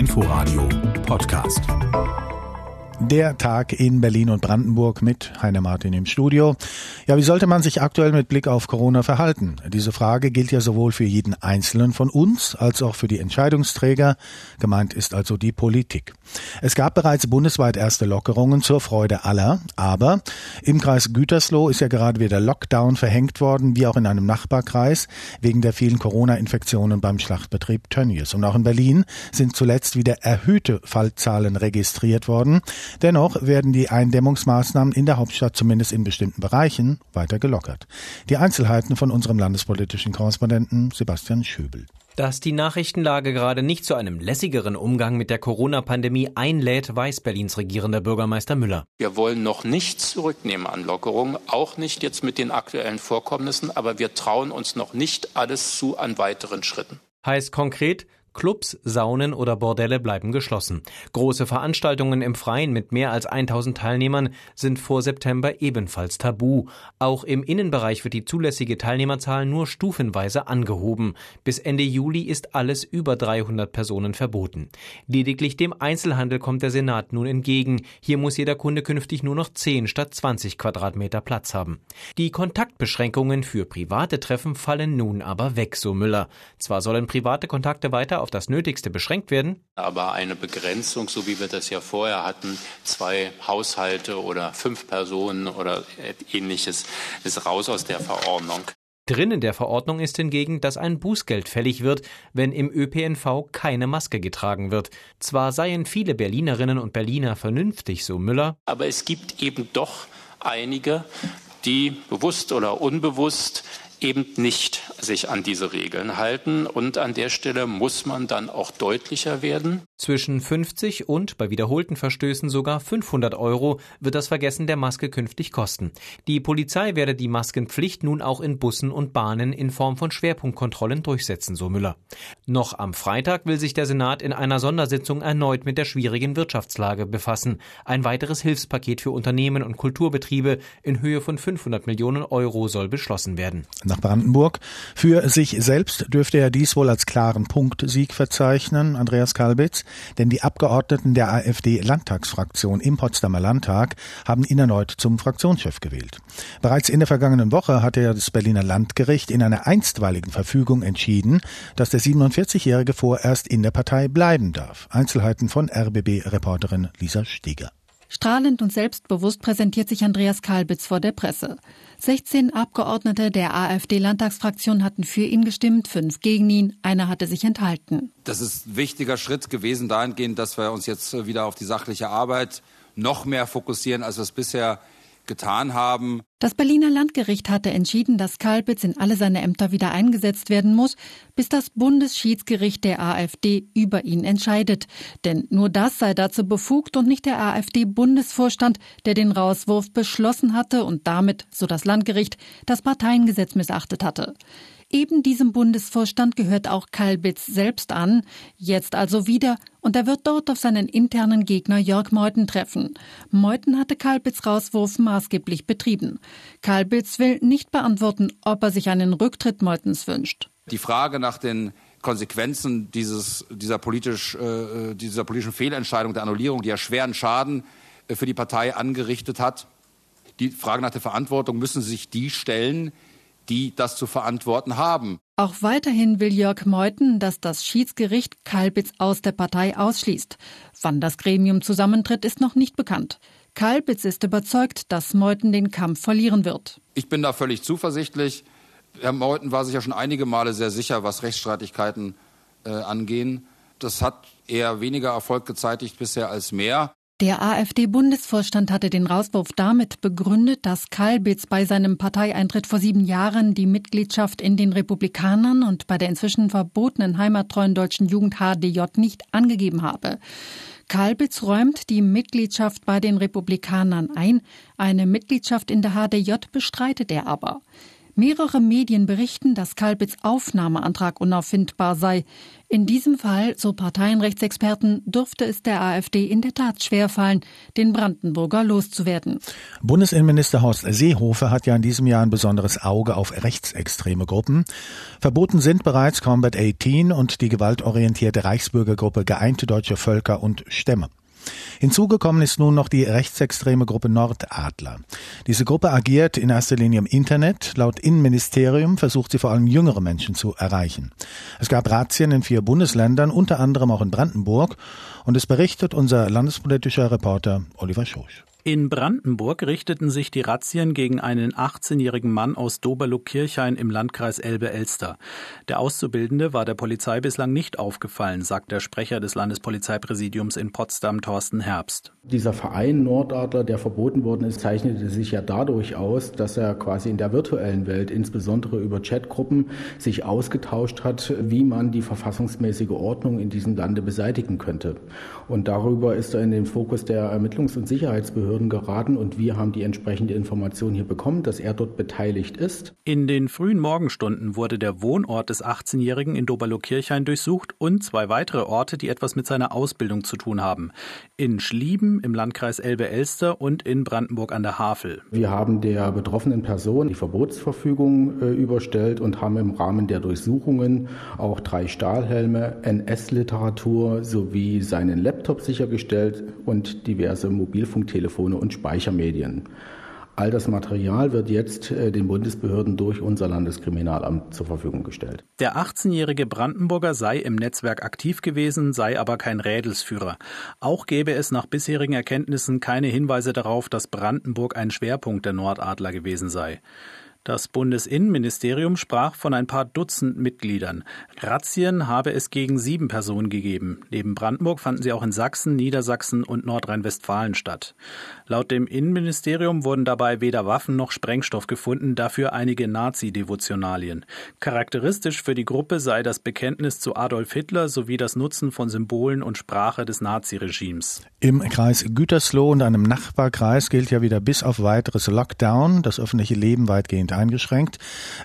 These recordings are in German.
Inforadio Podcast. Der Tag in Berlin und Brandenburg mit Heiner Martin im Studio. Ja, wie sollte man sich aktuell mit Blick auf Corona verhalten? Diese Frage gilt ja sowohl für jeden Einzelnen von uns als auch für die Entscheidungsträger. Gemeint ist also die Politik. Es gab bereits bundesweit erste Lockerungen zur Freude aller, aber im Kreis Gütersloh ist ja gerade wieder Lockdown verhängt worden, wie auch in einem Nachbarkreis, wegen der vielen Corona-Infektionen beim Schlachtbetrieb Tönnies. Und auch in Berlin sind zuletzt wieder erhöhte Fallzahlen registriert worden. Dennoch werden die Eindämmungsmaßnahmen in der Hauptstadt zumindest in bestimmten Bereichen weiter gelockert. Die Einzelheiten von unserem landespolitischen Korrespondenten Sebastian Schöbel. Dass die Nachrichtenlage gerade nicht zu einem lässigeren Umgang mit der Corona-Pandemie einlädt, weiß Berlins regierender Bürgermeister Müller. Wir wollen noch nichts zurücknehmen an Lockerungen, auch nicht jetzt mit den aktuellen Vorkommnissen, aber wir trauen uns noch nicht alles zu an weiteren Schritten. Heißt konkret, Clubs, Saunen oder Bordelle bleiben geschlossen. Große Veranstaltungen im Freien mit mehr als 1000 Teilnehmern sind vor September ebenfalls tabu. Auch im Innenbereich wird die zulässige Teilnehmerzahl nur stufenweise angehoben. Bis Ende Juli ist alles über 300 Personen verboten. Lediglich dem Einzelhandel kommt der Senat nun entgegen. Hier muss jeder Kunde künftig nur noch 10 statt 20 Quadratmeter Platz haben. Die Kontaktbeschränkungen für private Treffen fallen nun aber weg, so Müller. Zwar sollen private Kontakte weiter auf das Nötigste beschränkt werden. Aber eine Begrenzung, so wie wir das ja vorher hatten, zwei Haushalte oder fünf Personen oder ähnliches, ist raus aus der Verordnung. Drin in der Verordnung ist hingegen, dass ein Bußgeld fällig wird, wenn im ÖPNV keine Maske getragen wird. Zwar seien viele Berlinerinnen und Berliner vernünftig, so Müller, aber es gibt eben doch einige, die bewusst oder unbewusst eben nicht sich an diese Regeln halten. Und an der Stelle muss man dann auch deutlicher werden. Zwischen 50 und bei wiederholten Verstößen sogar 500 Euro wird das Vergessen der Maske künftig kosten. Die Polizei werde die Maskenpflicht nun auch in Bussen und Bahnen in Form von Schwerpunktkontrollen durchsetzen, so Müller. Noch am Freitag will sich der Senat in einer Sondersitzung erneut mit der schwierigen Wirtschaftslage befassen. Ein weiteres Hilfspaket für Unternehmen und Kulturbetriebe in Höhe von 500 Millionen Euro soll beschlossen werden nach Brandenburg. Für sich selbst dürfte er dies wohl als klaren Punktsieg verzeichnen, Andreas Kalbitz, denn die Abgeordneten der AfD-Landtagsfraktion im Potsdamer Landtag haben ihn erneut zum Fraktionschef gewählt. Bereits in der vergangenen Woche hatte ja das Berliner Landgericht in einer einstweiligen Verfügung entschieden, dass der 47-Jährige vorerst in der Partei bleiben darf. Einzelheiten von RBB-Reporterin Lisa Steger. Strahlend und selbstbewusst präsentiert sich Andreas Kalbitz vor der Presse. 16 Abgeordnete der AfD-Landtagsfraktion hatten für ihn gestimmt, fünf gegen ihn, einer hatte sich enthalten. Das ist ein wichtiger Schritt gewesen dahingehend, dass wir uns jetzt wieder auf die sachliche Arbeit noch mehr fokussieren, als wir es bisher getan haben. Das Berliner Landgericht hatte entschieden, dass Kalbitz in alle seine Ämter wieder eingesetzt werden muss, bis das Bundesschiedsgericht der AfD über ihn entscheidet. Denn nur das sei dazu befugt und nicht der AfD-Bundesvorstand, der den Rauswurf beschlossen hatte und damit, so das Landgericht, das Parteiengesetz missachtet hatte. Eben diesem Bundesvorstand gehört auch Kalbitz selbst an, jetzt also wieder, und er wird dort auf seinen internen Gegner Jörg Meuthen treffen. Meuthen hatte Kalbitz Rauswurf maßgeblich betrieben. Kalbitz will nicht beantworten, ob er sich einen Rücktritt Meutens wünscht. Die Frage nach den Konsequenzen dieses, dieser, politisch, äh, dieser politischen Fehlentscheidung der Annullierung, die ja schweren Schaden äh, für die Partei angerichtet hat, die Frage nach der Verantwortung müssen sich die stellen, die das zu verantworten haben. Auch weiterhin will Jörg Meuthen, dass das Schiedsgericht Kalbitz aus der Partei ausschließt. Wann das Gremium zusammentritt, ist noch nicht bekannt. Kalbitz ist überzeugt, dass Meuthen den Kampf verlieren wird. Ich bin da völlig zuversichtlich. Herr Meuthen war sich ja schon einige Male sehr sicher, was Rechtsstreitigkeiten äh, angehen. Das hat eher weniger Erfolg gezeitigt bisher als mehr. Der AfD-Bundesvorstand hatte den Rauswurf damit begründet, dass Kalbitz bei seinem Parteieintritt vor sieben Jahren die Mitgliedschaft in den Republikanern und bei der inzwischen verbotenen heimattreuen deutschen Jugend HDJ nicht angegeben habe. Kalbitz räumt die Mitgliedschaft bei den Republikanern ein, eine Mitgliedschaft in der HDJ bestreitet er aber. Mehrere Medien berichten, dass Kalbits Aufnahmeantrag unauffindbar sei. In diesem Fall, so Parteienrechtsexperten, dürfte es der AfD in der Tat schwerfallen, den Brandenburger loszuwerden. Bundesinnenminister Horst Seehofer hat ja in diesem Jahr ein besonderes Auge auf rechtsextreme Gruppen. Verboten sind bereits Combat 18 und die gewaltorientierte Reichsbürgergruppe Geeinte Deutsche Völker und Stämme. Hinzugekommen ist nun noch die rechtsextreme Gruppe Nordadler. Diese Gruppe agiert in erster Linie im Internet. Laut Innenministerium versucht sie vor allem jüngere Menschen zu erreichen. Es gab Razzien in vier Bundesländern, unter anderem auch in Brandenburg. Und es berichtet unser landespolitischer Reporter Oliver Schosch. In Brandenburg richteten sich die Razzien gegen einen 18-jährigen Mann aus Doberloh-Kirchhain im Landkreis Elbe-Elster. Der Auszubildende war der Polizei bislang nicht aufgefallen, sagt der Sprecher des Landespolizeipräsidiums in Potsdam, Thorsten Herbst. Dieser Verein Nordadler, der verboten worden ist, zeichnete sich ja dadurch aus, dass er quasi in der virtuellen Welt, insbesondere über Chatgruppen, sich ausgetauscht hat, wie man die verfassungsmäßige Ordnung in diesem Lande beseitigen könnte. Und darüber ist er in den Fokus der Ermittlungs- und Sicherheitsbehörden Behörden geraten und wir haben die entsprechende Information hier bekommen, dass er dort beteiligt ist. In den frühen Morgenstunden wurde der Wohnort des 18-Jährigen in Doberloh-Kirchhain durchsucht und zwei weitere Orte, die etwas mit seiner Ausbildung zu tun haben. In Schlieben im Landkreis Elbe-Elster und in Brandenburg an der Havel. Wir haben der betroffenen Person die Verbotsverfügung äh, überstellt und haben im Rahmen der Durchsuchungen auch drei Stahlhelme, NS-Literatur sowie seinen Laptop sichergestellt und diverse Mobilfunktelefone Telefone und Speichermedien. All das Material wird jetzt äh, den Bundesbehörden durch unser Landeskriminalamt zur Verfügung gestellt. Der 18-jährige Brandenburger sei im Netzwerk aktiv gewesen, sei aber kein Rädelsführer. Auch gäbe es nach bisherigen Erkenntnissen keine Hinweise darauf, dass Brandenburg ein Schwerpunkt der Nordadler gewesen sei. Das Bundesinnenministerium sprach von ein paar Dutzend Mitgliedern. Razzien habe es gegen sieben Personen gegeben. Neben Brandenburg fanden sie auch in Sachsen, Niedersachsen und Nordrhein-Westfalen statt. Laut dem Innenministerium wurden dabei weder Waffen noch Sprengstoff gefunden, dafür einige Nazi-Devotionalien. Charakteristisch für die Gruppe sei das Bekenntnis zu Adolf Hitler sowie das Nutzen von Symbolen und Sprache des Naziregimes. Im Kreis Gütersloh und einem Nachbarkreis gilt ja wieder bis auf weiteres Lockdown, das öffentliche Leben weitgehend weitgehend eingeschränkt.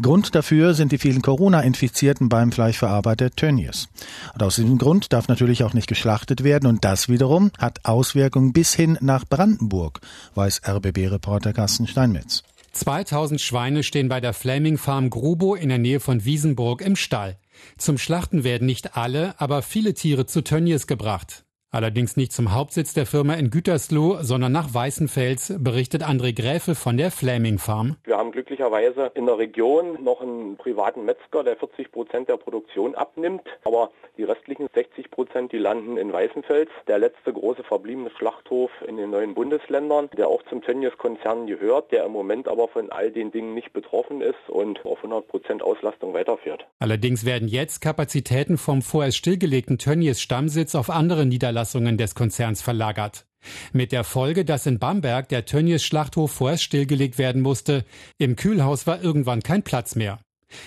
Grund dafür sind die vielen Corona-Infizierten beim Fleischverarbeiter Tönnies. Und aus diesem Grund darf natürlich auch nicht geschlachtet werden und das wiederum hat Auswirkungen bis hin nach Brandenburg, weiß RBB-Reporter Carsten Steinmetz. 2000 Schweine stehen bei der Flaming Farm Grubo in der Nähe von Wiesenburg im Stall. Zum Schlachten werden nicht alle, aber viele Tiere zu Tönnies gebracht. Allerdings nicht zum Hauptsitz der Firma in Gütersloh, sondern nach Weißenfels, berichtet André Gräfe von der Flaming Farm. Wir haben glücklicherweise in der Region noch einen privaten Metzger, der 40 Prozent der Produktion abnimmt. Aber die restlichen 60 Prozent, die landen in Weißenfels. Der letzte große verbliebene Schlachthof in den neuen Bundesländern, der auch zum Tönnies-Konzern gehört, der im Moment aber von all den Dingen nicht betroffen ist und auf 100 Prozent Auslastung weiterführt. Allerdings werden jetzt Kapazitäten vom vorerst stillgelegten Tönnies-Stammsitz auf andere Niederlassungen Niederlassungen des Konzerns verlagert. Mit der Folge, dass in Bamberg der Tönnies Schlachthof vorerst stillgelegt werden musste. Im Kühlhaus war irgendwann kein Platz mehr.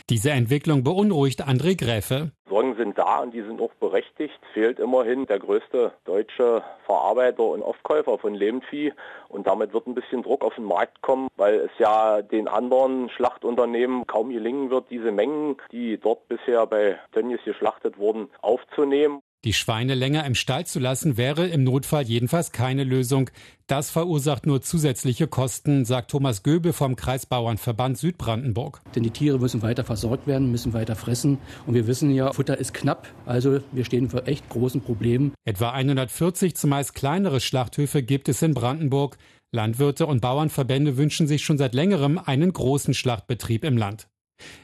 Diese Entwicklung beunruhigt André Gräfe. Sind da und die sind auch berechtigt. Fehlt immerhin der größte deutsche Verarbeiter und Aufkäufer von Lebendvieh und damit wird ein bisschen Druck auf den Markt kommen, weil es ja den anderen Schlachtunternehmen kaum gelingen wird, diese Mengen, die dort bisher bei Tönnies geschlachtet wurden, aufzunehmen. Die Schweine länger im Stall zu lassen, wäre im Notfall jedenfalls keine Lösung. Das verursacht nur zusätzliche Kosten, sagt Thomas Göbe vom Kreisbauernverband Südbrandenburg. Denn die Tiere müssen weiter versorgt werden, müssen weiter fressen. Und wir wissen ja, Futter ist knapp. Also wir stehen vor echt großen Problemen. Etwa 140 zumeist kleinere Schlachthöfe gibt es in Brandenburg. Landwirte und Bauernverbände wünschen sich schon seit längerem einen großen Schlachtbetrieb im Land.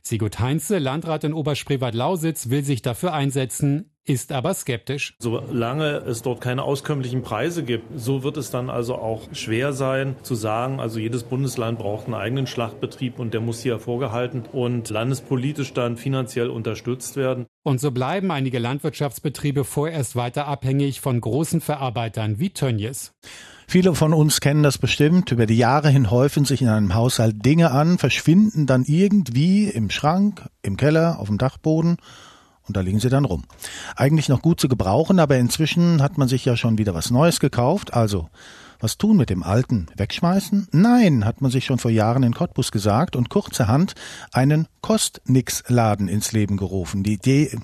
Sigurd Heinze, Landrat in Oberspreewald-Lausitz, will sich dafür einsetzen ist aber skeptisch. Solange es dort keine auskömmlichen Preise gibt, so wird es dann also auch schwer sein zu sagen, also jedes Bundesland braucht einen eigenen Schlachtbetrieb und der muss hier vorgehalten und landespolitisch dann finanziell unterstützt werden. Und so bleiben einige Landwirtschaftsbetriebe vorerst weiter abhängig von großen Verarbeitern wie Tönnies. Viele von uns kennen das bestimmt. Über die Jahre hin häufen sich in einem Haushalt Dinge an, verschwinden dann irgendwie im Schrank, im Keller, auf dem Dachboden und da liegen sie dann rum. Eigentlich noch gut zu gebrauchen, aber inzwischen hat man sich ja schon wieder was Neues gekauft, also Was tun mit dem Alten? Wegschmeißen? Nein, hat man sich schon vor Jahren in Cottbus gesagt und kurzerhand einen Kostnix-Laden ins Leben gerufen. Die Idee,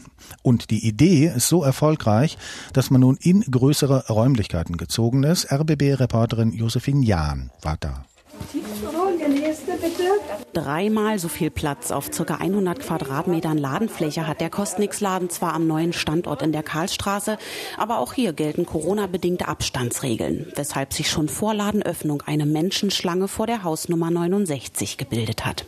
und die Idee ist so erfolgreich, dass man nun in größere Räumlichkeiten gezogen ist. RBB-Reporterin Josephine Jahn war da. Dreimal so viel Platz auf ca. 100 Quadratmetern Ladenfläche hat der Kostnix-Laden zwar am neuen Standort in der Karlstraße, aber auch hier gelten Corona-bedingte Abstandsregeln, weshalb sich schon vor Ladenöffnung eine Menschenschlange vor der Hausnummer 69 gebildet hat.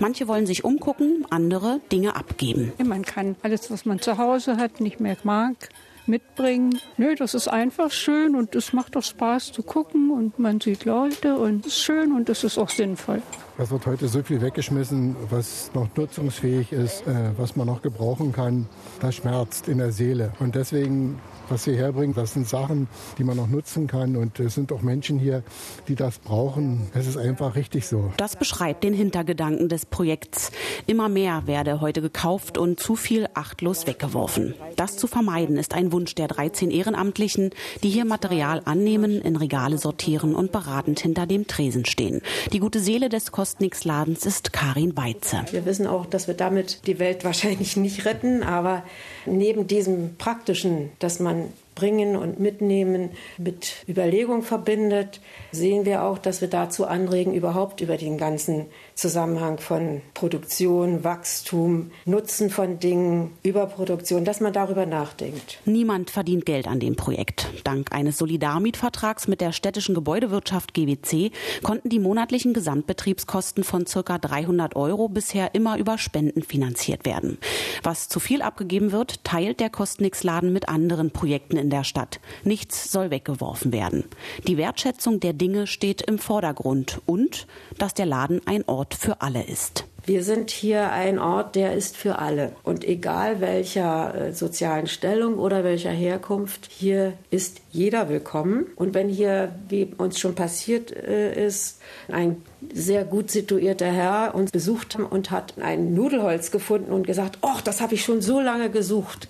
Manche wollen sich umgucken, andere Dinge abgeben. Man kann alles, was man zu Hause hat, nicht mehr mag, mitbringen. Nö, das ist einfach schön und es macht auch Spaß zu gucken und man sieht Leute und es ist schön und es ist auch sinnvoll. Es wird heute so viel weggeschmissen, was noch nutzungsfähig ist, äh, was man noch gebrauchen kann. Das schmerzt in der Seele. Und deswegen was wir herbringen. Das sind Sachen, die man noch nutzen kann. Und es sind auch Menschen hier, die das brauchen. Es ist einfach richtig so. Das beschreibt den Hintergedanken des Projekts. Immer mehr werde heute gekauft und zu viel achtlos weggeworfen. Das zu vermeiden ist ein Wunsch der 13 Ehrenamtlichen, die hier Material annehmen, in Regale sortieren und beratend hinter dem Tresen stehen. Die gute Seele des Kostnix-Ladens ist Karin Weize. Wir wissen auch, dass wir damit die Welt wahrscheinlich nicht retten, aber neben diesem praktischen, dass man bringen und mitnehmen mit Überlegung verbindet, sehen wir auch, dass wir dazu anregen, überhaupt über den ganzen Zusammenhang von Produktion, Wachstum, Nutzen von Dingen, Überproduktion, dass man darüber nachdenkt. Niemand verdient Geld an dem Projekt. Dank eines Solidarmietvertrags mit der städtischen Gebäudewirtschaft GWC konnten die monatlichen Gesamtbetriebskosten von ca. 300 Euro bisher immer über Spenden finanziert werden. Was zu viel abgegeben wird, teilt der Kostnix-Laden mit anderen Projekten in der Stadt. Nichts soll weggeworfen werden. Die Wertschätzung der Dinge steht im Vordergrund und dass der Laden ein Ort für alle ist. Wir sind hier ein Ort, der ist für alle. Und egal welcher äh, sozialen Stellung oder welcher Herkunft, hier ist jeder willkommen. Und wenn hier, wie uns schon passiert äh, ist, ein sehr gut situierter Herr uns besucht und hat ein Nudelholz gefunden und gesagt, ach, das habe ich schon so lange gesucht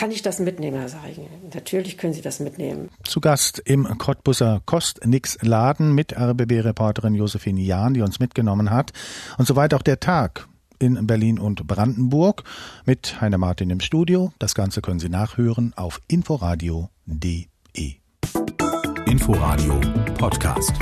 kann ich das mitnehmen? Da sage ich, natürlich können Sie das mitnehmen. Zu Gast im Cottbusser Kostnix-Laden mit RBB-Reporterin Josephine Jahn, die uns mitgenommen hat. Und soweit auch der Tag in Berlin und Brandenburg mit Heiner Martin im Studio. Das Ganze können Sie nachhören auf inforadio.de. Inforadio Podcast.